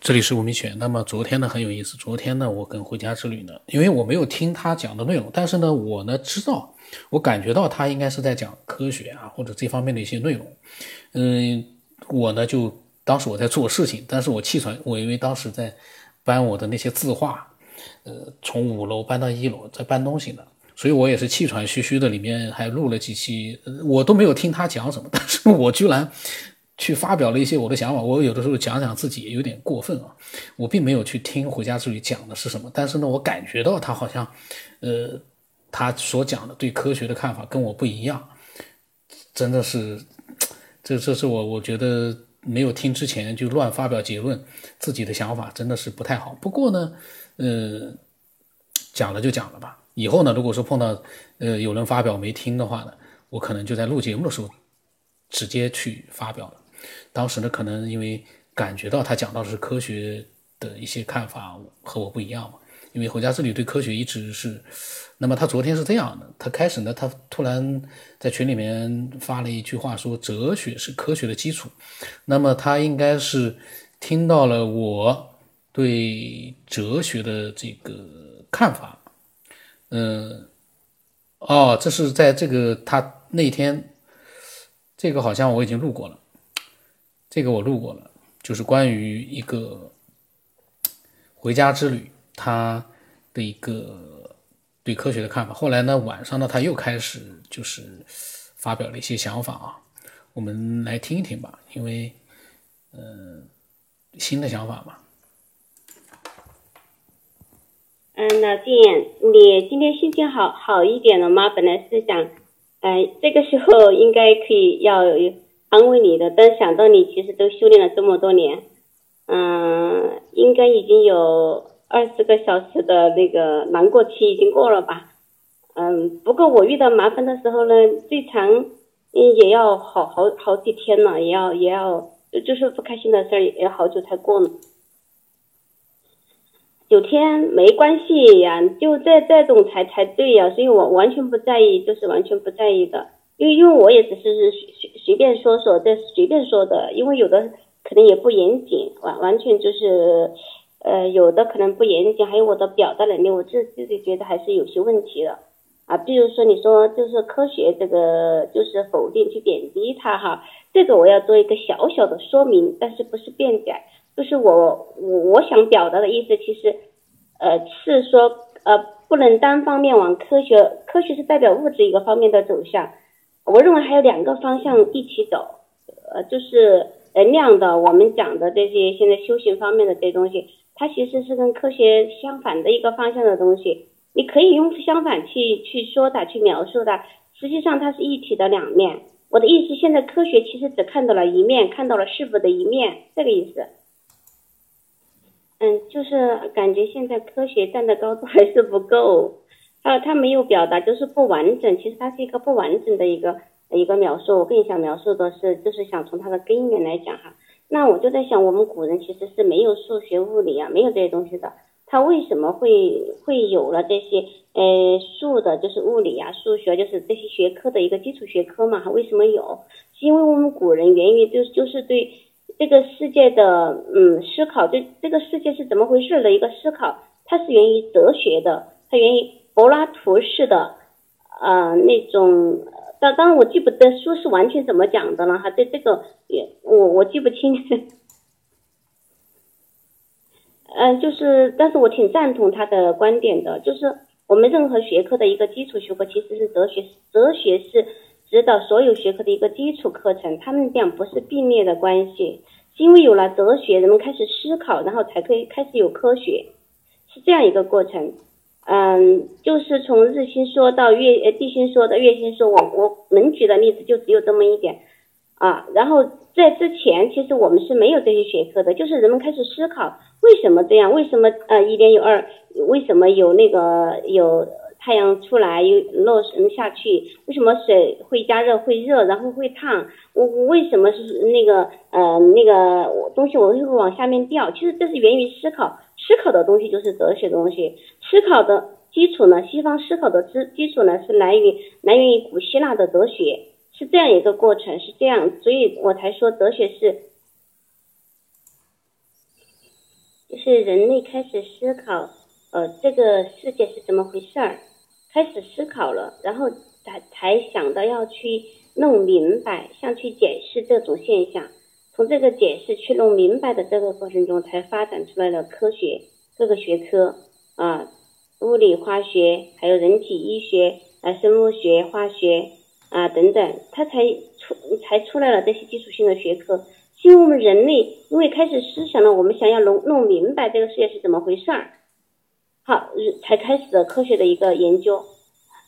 这里是吴明全。那么昨天呢很有意思，昨天呢我跟回家之旅呢，因为我没有听他讲的内容，但是呢我呢知道，我感觉到他应该是在讲科学啊或者这方面的一些内容。嗯，我呢就当时我在做事情，但是我气喘，我因为当时在搬我的那些字画，呃，从五楼搬到一楼，在搬东西呢，所以我也是气喘吁吁的，里面还录了几期，我都没有听他讲什么，但是我居然。去发表了一些我的想法，我有的时候讲讲自己也有点过分啊，我并没有去听回家之旅讲的是什么，但是呢，我感觉到他好像，呃，他所讲的对科学的看法跟我不一样，真的是，这这是我我觉得没有听之前就乱发表结论，自己的想法真的是不太好。不过呢，呃，讲了就讲了吧，以后呢，如果说碰到呃有人发表没听的话呢，我可能就在录节目的时候直接去发表了。当时呢，可能因为感觉到他讲到的是科学的一些看法和我不一样嘛，因为回家之旅对科学一直是，那么他昨天是这样的，他开始呢，他突然在群里面发了一句话说哲学是科学的基础，那么他应该是听到了我对哲学的这个看法，嗯，哦，这是在这个他那天，这个好像我已经录过了。这个我录过了，就是关于一个回家之旅，他的一个对科学的看法。后来呢，晚上呢，他又开始就是发表了一些想法啊，我们来听一听吧，因为嗯，新的想法嘛。嗯，老静，你今天心情好好一点了吗？本来是想，哎，这个时候应该可以要。安慰你的，但想到你其实都修炼了这么多年，嗯，应该已经有二十个小时的那个难过期已经过了吧？嗯，不过我遇到麻烦的时候呢，最长也要好好好几天了，也要也要就是不开心的事儿也要好久才过呢。九天没关系呀，就这这种才才对呀，所以我完全不在意，就是完全不在意的。因为因为我也只是随随便说说，这随便说的，因为有的可能也不严谨，完完全就是，呃，有的可能不严谨，还有我的表达能力，我自自己觉得还是有些问题的，啊，比如说你说就是科学这个就是否定去贬低它哈，这个我要做一个小小的说明，但是不是辩解，就是我我我想表达的意思，其实，呃，是说呃不能单方面往科学，科学是代表物质一个方面的走向。我认为还有两个方向一起走，呃，就是能量的，我们讲的这些现在修行方面的这些东西，它其实是跟科学相反的一个方向的东西。你可以用相反去去说它，去描述它，实际上它是一体的两面。我的意思，现在科学其实只看到了一面，看到了事物的一面，这个意思。嗯，就是感觉现在科学站的高度还是不够。啊，他没有表达，就是不完整。其实它是一个不完整的一个一个描述。我更想描述的是，就是想从它的根源来讲哈。那我就在想，我们古人其实是没有数学、物理啊，没有这些东西的。他为什么会会有了这些呃数的，就是物理啊、数学，就是这些学科的一个基础学科嘛？为什么有？是因为我们古人源于就就是对这个世界的嗯思考，对这个世界是怎么回事的一个思考，它是源于哲学的，它源于。柏拉图式的，呃，那种，当当然我记不得书是完全怎么讲的了哈，对这个也我我记不清，嗯，就是，但是我挺赞同他的观点的，就是我们任何学科的一个基础学科其实是哲学，哲学是指导所有学科的一个基础课程，他们俩不是并列的关系，是因为有了哲学，人们开始思考，然后才可以开始有科学，是这样一个过程。嗯，就是从日心说到月呃地心说到月心说，我我能举的例子就只有这么一点啊。然后在之前，其实我们是没有这些学科的，就是人们开始思考为什么这样，为什么呃一点有二，为什么有那个有太阳出来又落下去，为什么水会加热会热然后会烫，我为什么是那个呃那个东西我会往下面掉？其实这是源于思考。思考的东西就是哲学的东西，思考的基础呢？西方思考的基基础呢是来源于来源于古希腊的哲学，是这样一个过程，是这样，所以我才说哲学是，就是人类开始思考，呃，这个世界是怎么回事儿，开始思考了，然后才才想到要去弄明白，像去解释这种现象。从这个解释去弄明白的这个过程中，才发展出来了科学各个学科啊，物理、化学，还有人体医学啊，生物学、化学啊等等，它才出才出来了这些基础性的学科。是因为我们人类因为开始思想了，我们想要弄弄明白这个世界是怎么回事儿，好，才开始了科学的一个研究。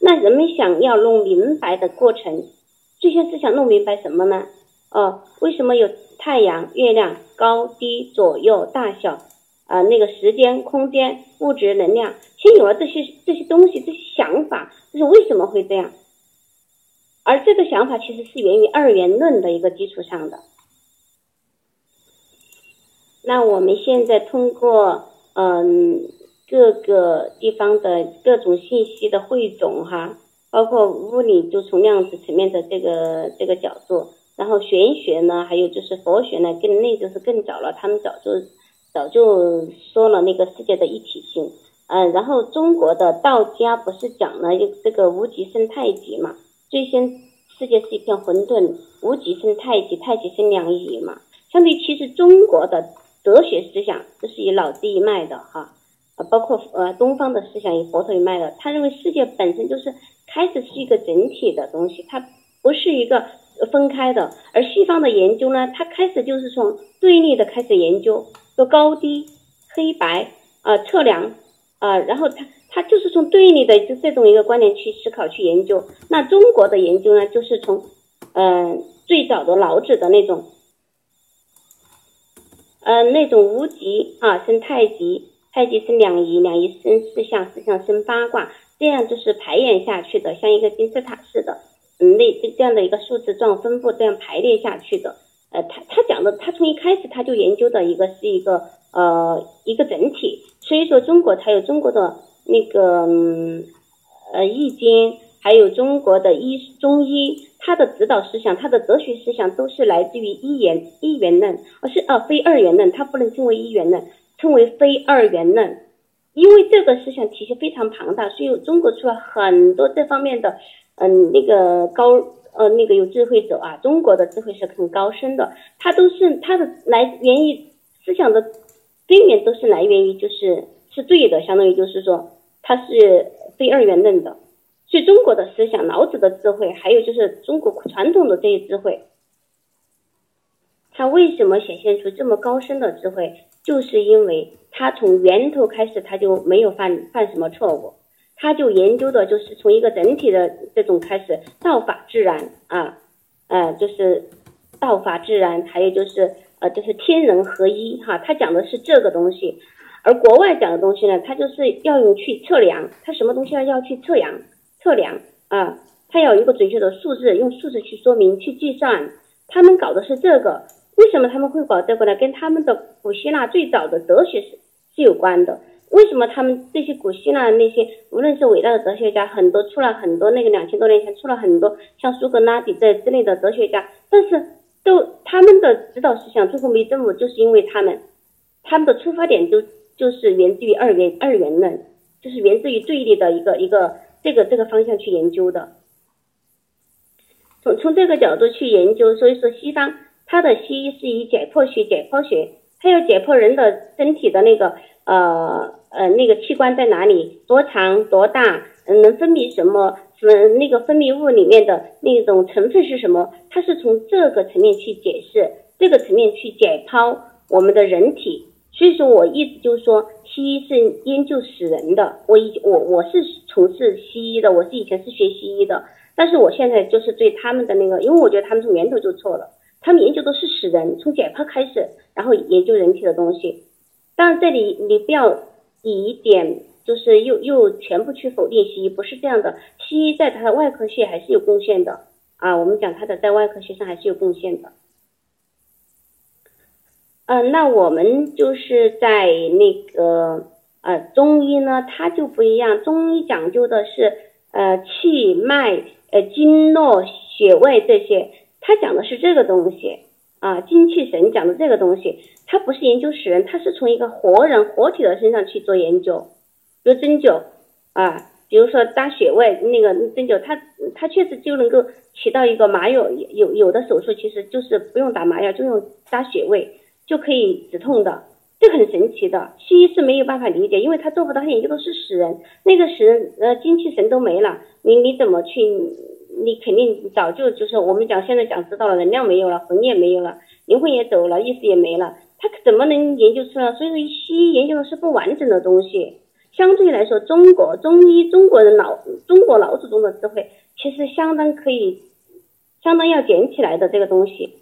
那人们想要弄明白的过程，最先是想弄明白什么呢？哦，为什么有？太阳、月亮高低、左右、大小，啊，那个时间、空间、物质、能量，先有了这些这些东西，这些想法，这是为什么会这样？而这个想法其实是源于二元论的一个基础上的。那我们现在通过嗯各个地方的各种信息的汇总哈，包括物理，就从量子层面的这个这个角度。然后玄学呢，还有就是佛学呢，更那就是更早了，他们早就早就说了那个世界的一体性，嗯，然后中国的道家不是讲了这个无极生太极嘛？最先世界是一片混沌，无极生太极，太极生两仪嘛。相对其实中国的哲学思想，这是以老子一脉的哈，啊，包括呃东方的思想以佛陀一脉的，他认为世界本身就是开始是一个整体的东西，它不是一个。分开的，而西方的研究呢，它开始就是从对立的开始研究，说高低、黑白啊，测量啊，然后它它就是从对立的就这种一个观点去思考去研究。那中国的研究呢，就是从嗯最早的老子的那种，嗯那种无极啊生太极，太极生两仪，两仪生四象，四象生八卦，这样就是排演下去的，像一个金字塔似的。嗯，那这这样的一个数字状分布，这样排列下去的，呃，他他讲的，他从一开始他就研究的一个是一个呃一个整体，所以说中国才有中国的那个嗯呃易经，还有中国的医中医，它的指导思想，它的哲学思想都是来自于一元一元论，而是呃非二元论，它不能称为一元论，称为非二元论，因为这个思想体系非常庞大，所以中国出了很多这方面的。嗯，那个高呃，那个有智慧者啊，中国的智慧是很高深的，它都是它的来源于思想的根源都是来源于就是是对的，相当于就是说它是非二元论的，所以中国的思想，老子的智慧，还有就是中国传统的这些智慧，它为什么显现出这么高深的智慧，就是因为它从源头开始，它就没有犯犯什么错误。他就研究的就是从一个整体的这种开始，道法自然啊，呃，就是道法自然，还有就是呃，就是天人合一哈。他讲的是这个东西，而国外讲的东西呢，他就是要用去测量，他什么东西要要去测量测量啊，他要有一个准确的数字，用数字去说明去计算。他们搞的是这个，为什么他们会搞这个呢？跟他们的古希腊最早的哲学是是有关的。为什么他们这些古希腊那些，无论是伟大的哲学家，很多出了很多那个两千多年前出了很多像苏格拉底这之类的哲学家，但是都他们的指导思想最后没证悟，就是因为他们他们的出发点就就是源自于二元二元论，就是源自于对立的一个一个这个这个方向去研究的。从从这个角度去研究，所以说西方它的西医是以解剖学解剖学，它要解剖人的身体的那个呃。呃，那个器官在哪里？多长？多大？嗯，能分泌什么？什么那个分泌物里面的那种成分是什么？它是从这个层面去解释，这个层面去解剖我们的人体。所以说我一直就说，西医是研究死人的。我以我我是从事西医的，我是以前是学西医的，但是我现在就是对他们的那个，因为我觉得他们从源头就错了，他们研究的是死人，从解剖开始，然后研究人体的东西。但是这里你不要。以一点就是又又全部去否定西医，不是这样的。西医在它的外科学还是有贡献的啊。我们讲它的在外科学上还是有贡献的。嗯，那我们就是在那个呃中医呢，它就不一样。中医讲究的是呃气脉、呃经络、穴位这些，它讲的是这个东西。啊，精气神讲的这个东西，他不是研究死人，他是从一个活人活体的身上去做研究，比如针灸啊，比如说搭穴位那个针灸，它它确实就能够起到一个麻药，有有的手术其实就是不用打麻药，就用搭穴位就可以止痛的，这很神奇的。西医是没有办法理解，因为他做不到，他研究的是死人，那个死人呃精气神都没了，你你怎么去？你肯定早就就是我们讲现在讲知道了，能量没有了，魂也没有了，灵魂也走了，意识也没了，他怎么能研究出来？所以说西医研究的是不完整的东西。相对来说，中国中医中国人老中国老祖宗的智慧，其实相当可以，相当要捡起来的这个东西。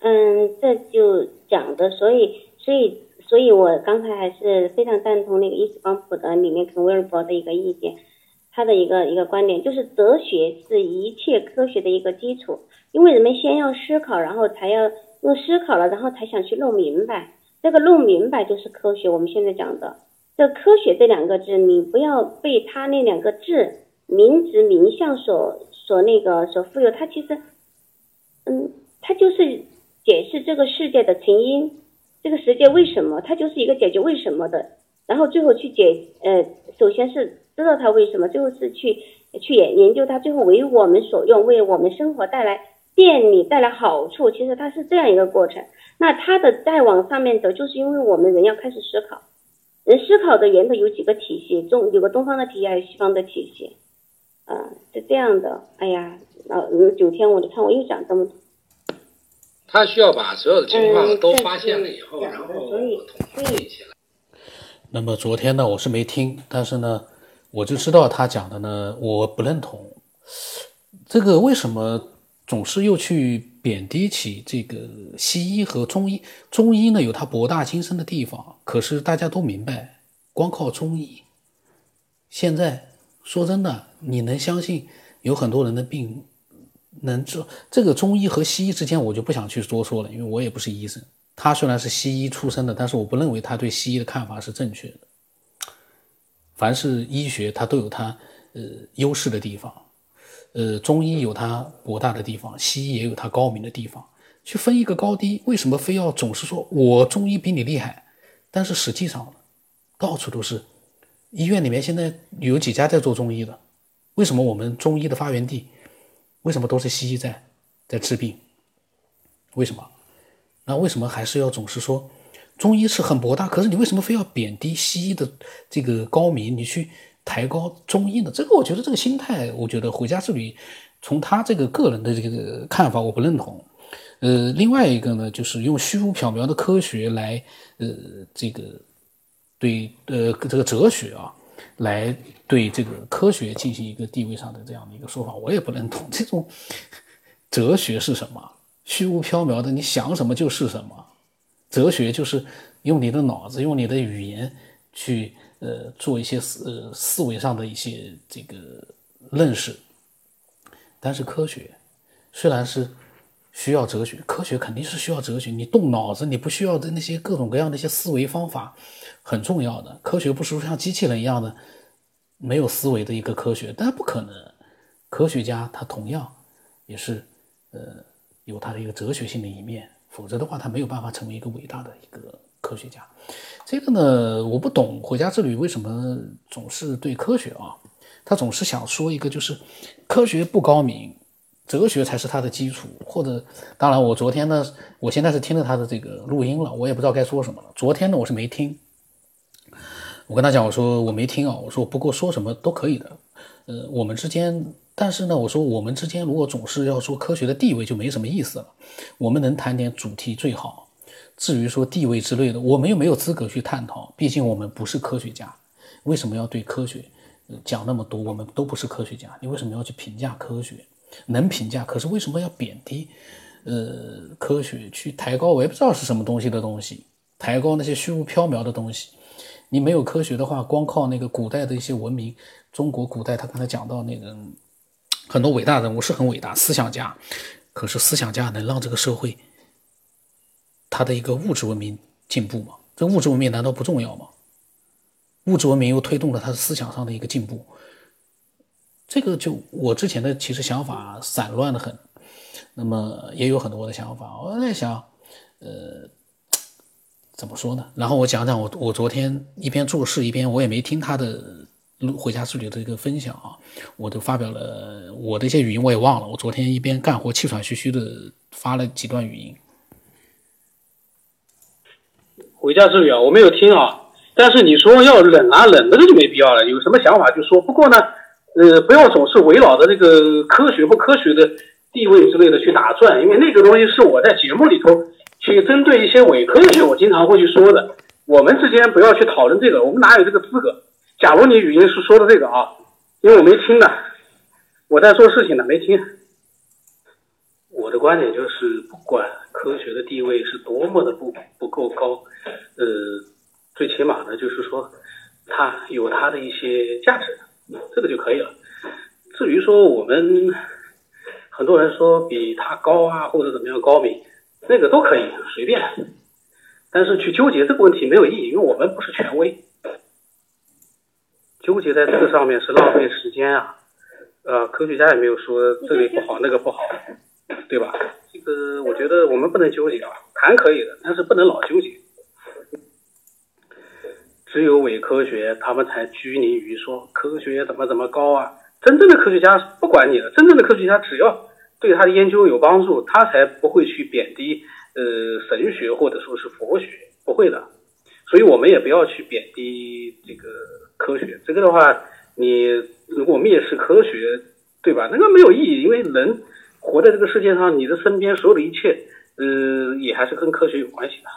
嗯，这就讲的，所以所以所以我刚才还是非常赞同那个《伊斯光谱》的里面肯威尔伯的一个意见。他的一个一个观点就是，哲学是一切科学的一个基础，因为人们先要思考，然后才要用思考了，然后才想去弄明白。这个弄明白就是科学。我们现在讲的这科学这两个字，你不要被他那两个字名词名相所所那个所忽悠。它其实，嗯，它就是解释这个世界的成因，这个世界为什么，它就是一个解决为什么的，然后最后去解，呃，首先是。知道它为什么，最后是去去研研究它，最后为我们所用，为我们生活带来便利、带来好处。其实它是这样一个过程。那它的再往上面走，就是因为我们人要开始思考。人思考的源头有几个体系，中有个东方的体系，还有西方的体系。啊，是这样的。哎呀，啊，九天我你看我又讲这么多。他需要把所有的情况都发现了以后，然后统一起来。那么昨天呢，我是没听，但是呢。我就知道他讲的呢，我不认同。这个为什么总是又去贬低起这个西医和中医？中医呢有它博大精深的地方，可是大家都明白，光靠中医，现在说真的，你能相信有很多人的病能治？这个中医和西医之间，我就不想去多说了，因为我也不是医生。他虽然是西医出身的，但是我不认为他对西医的看法是正确的。凡是医学，它都有它呃优势的地方，呃，中医有它博大的地方，西医也有它高明的地方。去分一个高低，为什么非要总是说我中医比你厉害？但是实际上，到处都是医院里面现在有几家在做中医的，为什么我们中医的发源地，为什么都是西医在在治病？为什么？那为什么还是要总是说？中医是很博大，可是你为什么非要贬低西医的这个高明？你去抬高中医呢？这个我觉得这个心态，我觉得回家之旅从他这个个人的这个看法，我不认同。呃，另外一个呢，就是用虚无缥缈的科学来，呃，这个对呃这个哲学啊，来对这个科学进行一个地位上的这样的一个说法，我也不认同。这种 哲学是什么？虚无缥缈的，你想什么就是什么。哲学就是用你的脑子，用你的语言去呃做一些思呃思维上的一些这个认识。但是科学虽然是需要哲学，科学肯定是需要哲学。你动脑子，你不需要的那些各种各样的一些思维方法很重要的。科学不是说像机器人一样的没有思维的一个科学，但不可能。科学家他同样也是呃有他的一个哲学性的一面。否则的话，他没有办法成为一个伟大的一个科学家。这个呢，我不懂回家之旅为什么总是对科学啊，他总是想说一个就是科学不高明，哲学才是他的基础。或者，当然我昨天呢，我现在是听了他的这个录音了，我也不知道该说什么了。昨天呢，我是没听。我跟他讲，我说我没听啊，我说不过说什么都可以的。呃，我们之间。但是呢，我说我们之间如果总是要说科学的地位，就没什么意思了。我们能谈点主题最好。至于说地位之类的，我们又没有资格去探讨。毕竟我们不是科学家，为什么要对科学讲那么多？我们都不是科学家，你为什么要去评价科学？能评价，可是为什么要贬低？呃，科学去抬高，我也不知道是什么东西的东西，抬高那些虚无缥缈的东西。你没有科学的话，光靠那个古代的一些文明，中国古代他刚才讲到那个。很多伟大人物是很伟大，思想家，可是思想家能让这个社会，他的一个物质文明进步吗？这物质文明难道不重要吗？物质文明又推动了他的思想上的一个进步。这个就我之前的其实想法散乱的很，那么也有很多的想法。我在想，呃，怎么说呢？然后我讲讲我我昨天一边做事一边我也没听他的回家之旅的一个分享啊，我都发表了我的一些语音我也忘了。我昨天一边干活气喘吁吁的发了几段语音。回家之旅啊，我没有听啊。但是你说要冷啊冷，那个就没必要了。有什么想法就说。不过呢，呃，不要总是围绕着这个科学不科学的地位之类的去打转，因为那个东西是我在节目里头去针对一些伪科学，我经常会去说的。我们之间不要去讨论这个，我们哪有这个资格？假如你语音是说的这个啊，因为我没听呢，我在做事情呢，没听。我的观点就是，不管科学的地位是多么的不不够高，呃。最起码呢，就是说，它有它的一些价值，这个就可以了。至于说我们很多人说比它高啊，或者怎么样高明，那个都可以随便。但是去纠结这个问题没有意义，因为我们不是权威，纠结在这个上面是浪费时间啊。呃，科学家也没有说这里不好那个不好，对吧？这个我觉得我们不能纠结啊，谈可以的，但是不能老纠结。只有伪科学，他们才拘泥于说科学怎么怎么高啊！真正的科学家不管你了，真正的科学家只要对他的研究有帮助，他才不会去贬低呃神学或者说是佛学，不会的。所以我们也不要去贬低这个科学。这个的话，你如果蔑视科学，对吧？那个没有意义，因为人活在这个世界上，你的身边所有的一切，呃，也还是跟科学有关系的。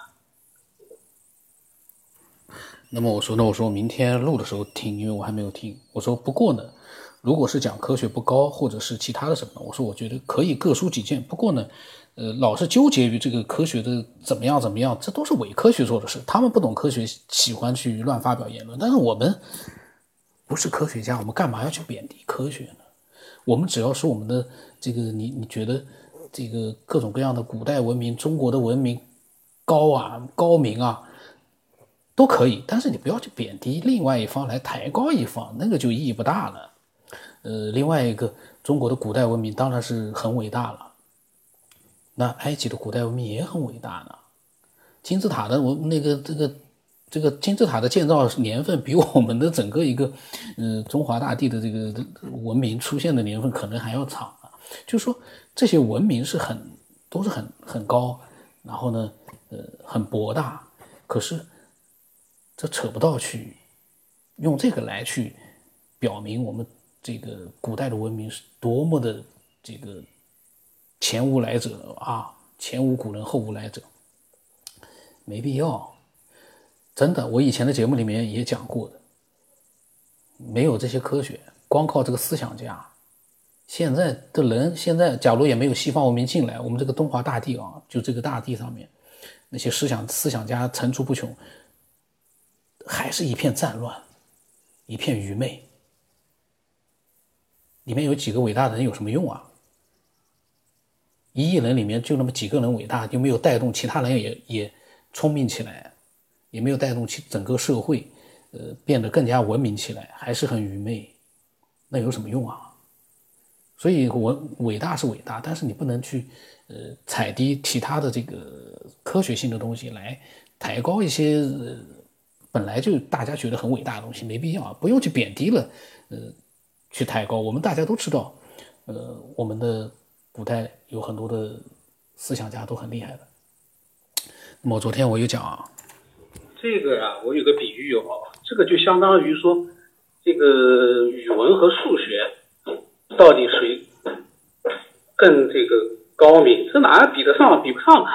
那么我说那，我说明天录的时候听，因为我还没有听。我说不过呢，如果是讲科学不高，或者是其他的什么，我说我觉得可以各抒己见。不过呢，呃，老是纠结于这个科学的怎么样怎么样，这都是伪科学做的事。他们不懂科学，喜欢去乱发表言论。但是我们不是科学家，我们干嘛要去贬低科学呢？我们只要是我们的这个，你你觉得这个各种各样的古代文明，中国的文明高啊，高明啊。都可以，但是你不要去贬低另外一方来抬高一方，那个就意义不大了。呃，另外一个，中国的古代文明当然是很伟大了，那埃及的古代文明也很伟大呢。金字塔的文那个这个这个金字塔的建造年份比我们的整个一个呃中华大地的这个文明出现的年份可能还要长啊。就说这些文明是很都是很很高，然后呢呃很博大，可是。这扯不到去，用这个来去表明我们这个古代的文明是多么的这个前无来者啊，前无古人后无来者，没必要。真的，我以前的节目里面也讲过的，没有这些科学，光靠这个思想家，现在的人现在假如也没有西方文明进来，我们这个东华大地啊，就这个大地上面那些思想思想家层出不穷。还是一片战乱，一片愚昧。里面有几个伟大的人有什么用啊？一亿人里面就那么几个人伟大，就没有带动其他人也也聪明起来，也没有带动其整个社会，呃，变得更加文明起来，还是很愚昧。那有什么用啊？所以，我伟大是伟大，但是你不能去呃踩低其他的这个科学性的东西来抬高一些。本来就大家觉得很伟大的东西，没必要，不用去贬低了，呃，去抬高。我们大家都知道，呃，我们的古代有很多的思想家都很厉害的。那么昨天我又讲啊，这个啊，我有个比喻哦，这个就相当于说，这个语文和数学到底谁更这个高明？这哪比得上？比不上啊。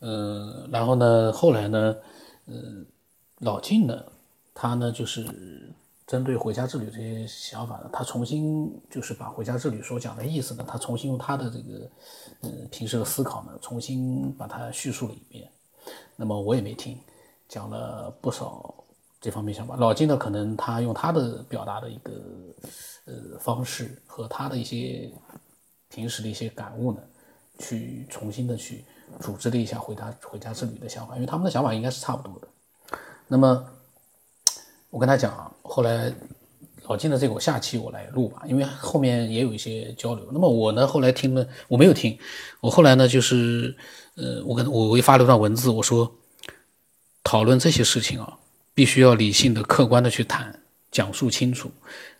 呃，然后呢，后来呢，呃，老晋呢，他呢就是针对回家之旅这些想法呢，他重新就是把回家之旅所讲的意思呢，他重新用他的这个呃平时的思考呢，重新把它叙述了一遍。那么我也没听，讲了不少这方面想法。老金呢，可能他用他的表达的一个呃方式和他的一些平时的一些感悟呢，去重新的去。组织了一下回家回家之旅的想法，因为他们的想法应该是差不多的。那么我跟他讲，后来老金的这个，我下期我来录吧，因为后面也有一些交流。那么我呢，后来听了，我没有听，我后来呢，就是呃，我跟我我发了段文字，我说讨论这些事情啊，必须要理性的、客观的去谈，讲述清楚，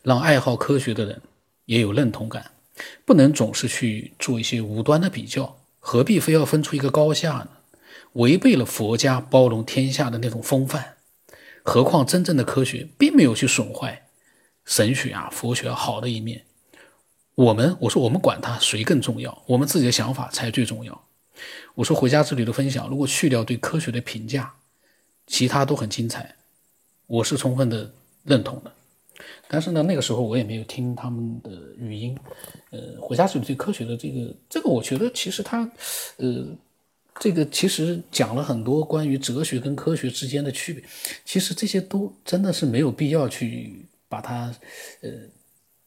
让爱好科学的人也有认同感，不能总是去做一些无端的比较，何必非要分出一个高下呢？违背了佛家包容天下的那种风范。何况真正的科学并没有去损坏。神学啊，佛学好的一面，我们我说我们管它谁更重要，我们自己的想法才最重要。我说回家之旅的分享，如果去掉对科学的评价，其他都很精彩，我是充分的认同的。但是呢，那个时候我也没有听他们的语音。呃，回家之旅对科学的这个这个，我觉得其实它，呃，这个其实讲了很多关于哲学跟科学之间的区别，其实这些都真的是没有必要去。把它，呃，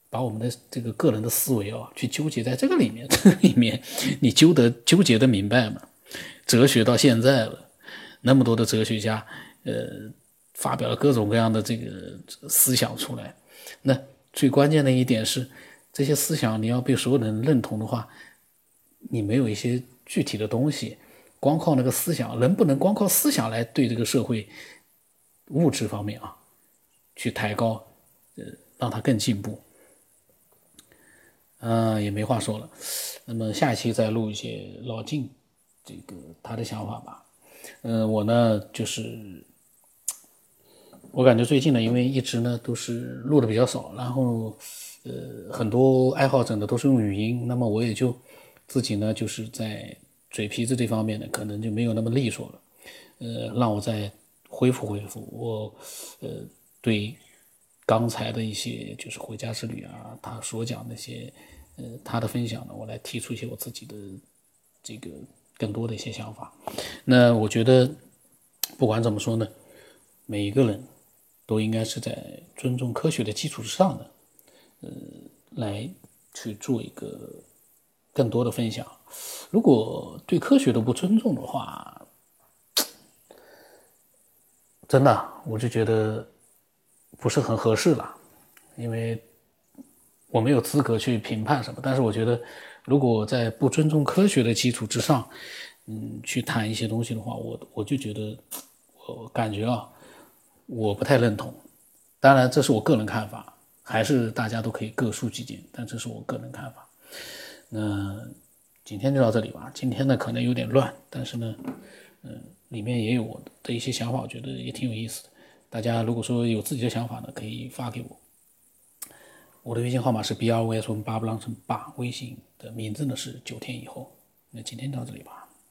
把我们的这个个人的思维啊，去纠结在这个里面，这个里面你纠得纠结的明白吗？哲学到现在了，那么多的哲学家，呃，发表了各种各样的这个思想出来，那最关键的一点是，这些思想你要被所有人认同的话，你没有一些具体的东西，光靠那个思想，人不能光靠思想来对这个社会物质方面啊，去抬高。呃，让他更进步，嗯，也没话说了。那么下一期再录一些老晋这个他的想法吧。嗯，我呢就是我感觉最近呢，因为一直呢都是录的比较少，然后呃很多爱好者呢都是用语音，那么我也就自己呢就是在嘴皮子这方面呢可能就没有那么利索了。呃，让我再恢复恢复，我呃对。刚才的一些就是回家之旅啊，他所讲那些，呃，他的分享呢，我来提出一些我自己的这个更多的一些想法。那我觉得，不管怎么说呢，每一个人都应该是在尊重科学的基础之上的，呃，来去做一个更多的分享。如果对科学都不尊重的话，真的，我就觉得。不是很合适了，因为我没有资格去评判什么。但是我觉得，如果在不尊重科学的基础之上，嗯，去谈一些东西的话，我我就觉得，我感觉啊，我不太认同。当然，这是我个人看法，还是大家都可以各抒己见。但这是我个人看法。那今天就到这里吧。今天呢，可能有点乱，但是呢，嗯，里面也有我的一些想法，我觉得也挺有意思的。大家如果说有自己的想法呢，可以发给我。我的微信号码是 b r v s 八不浪乘八，微信的名字呢是九天以后。那今天到这里吧。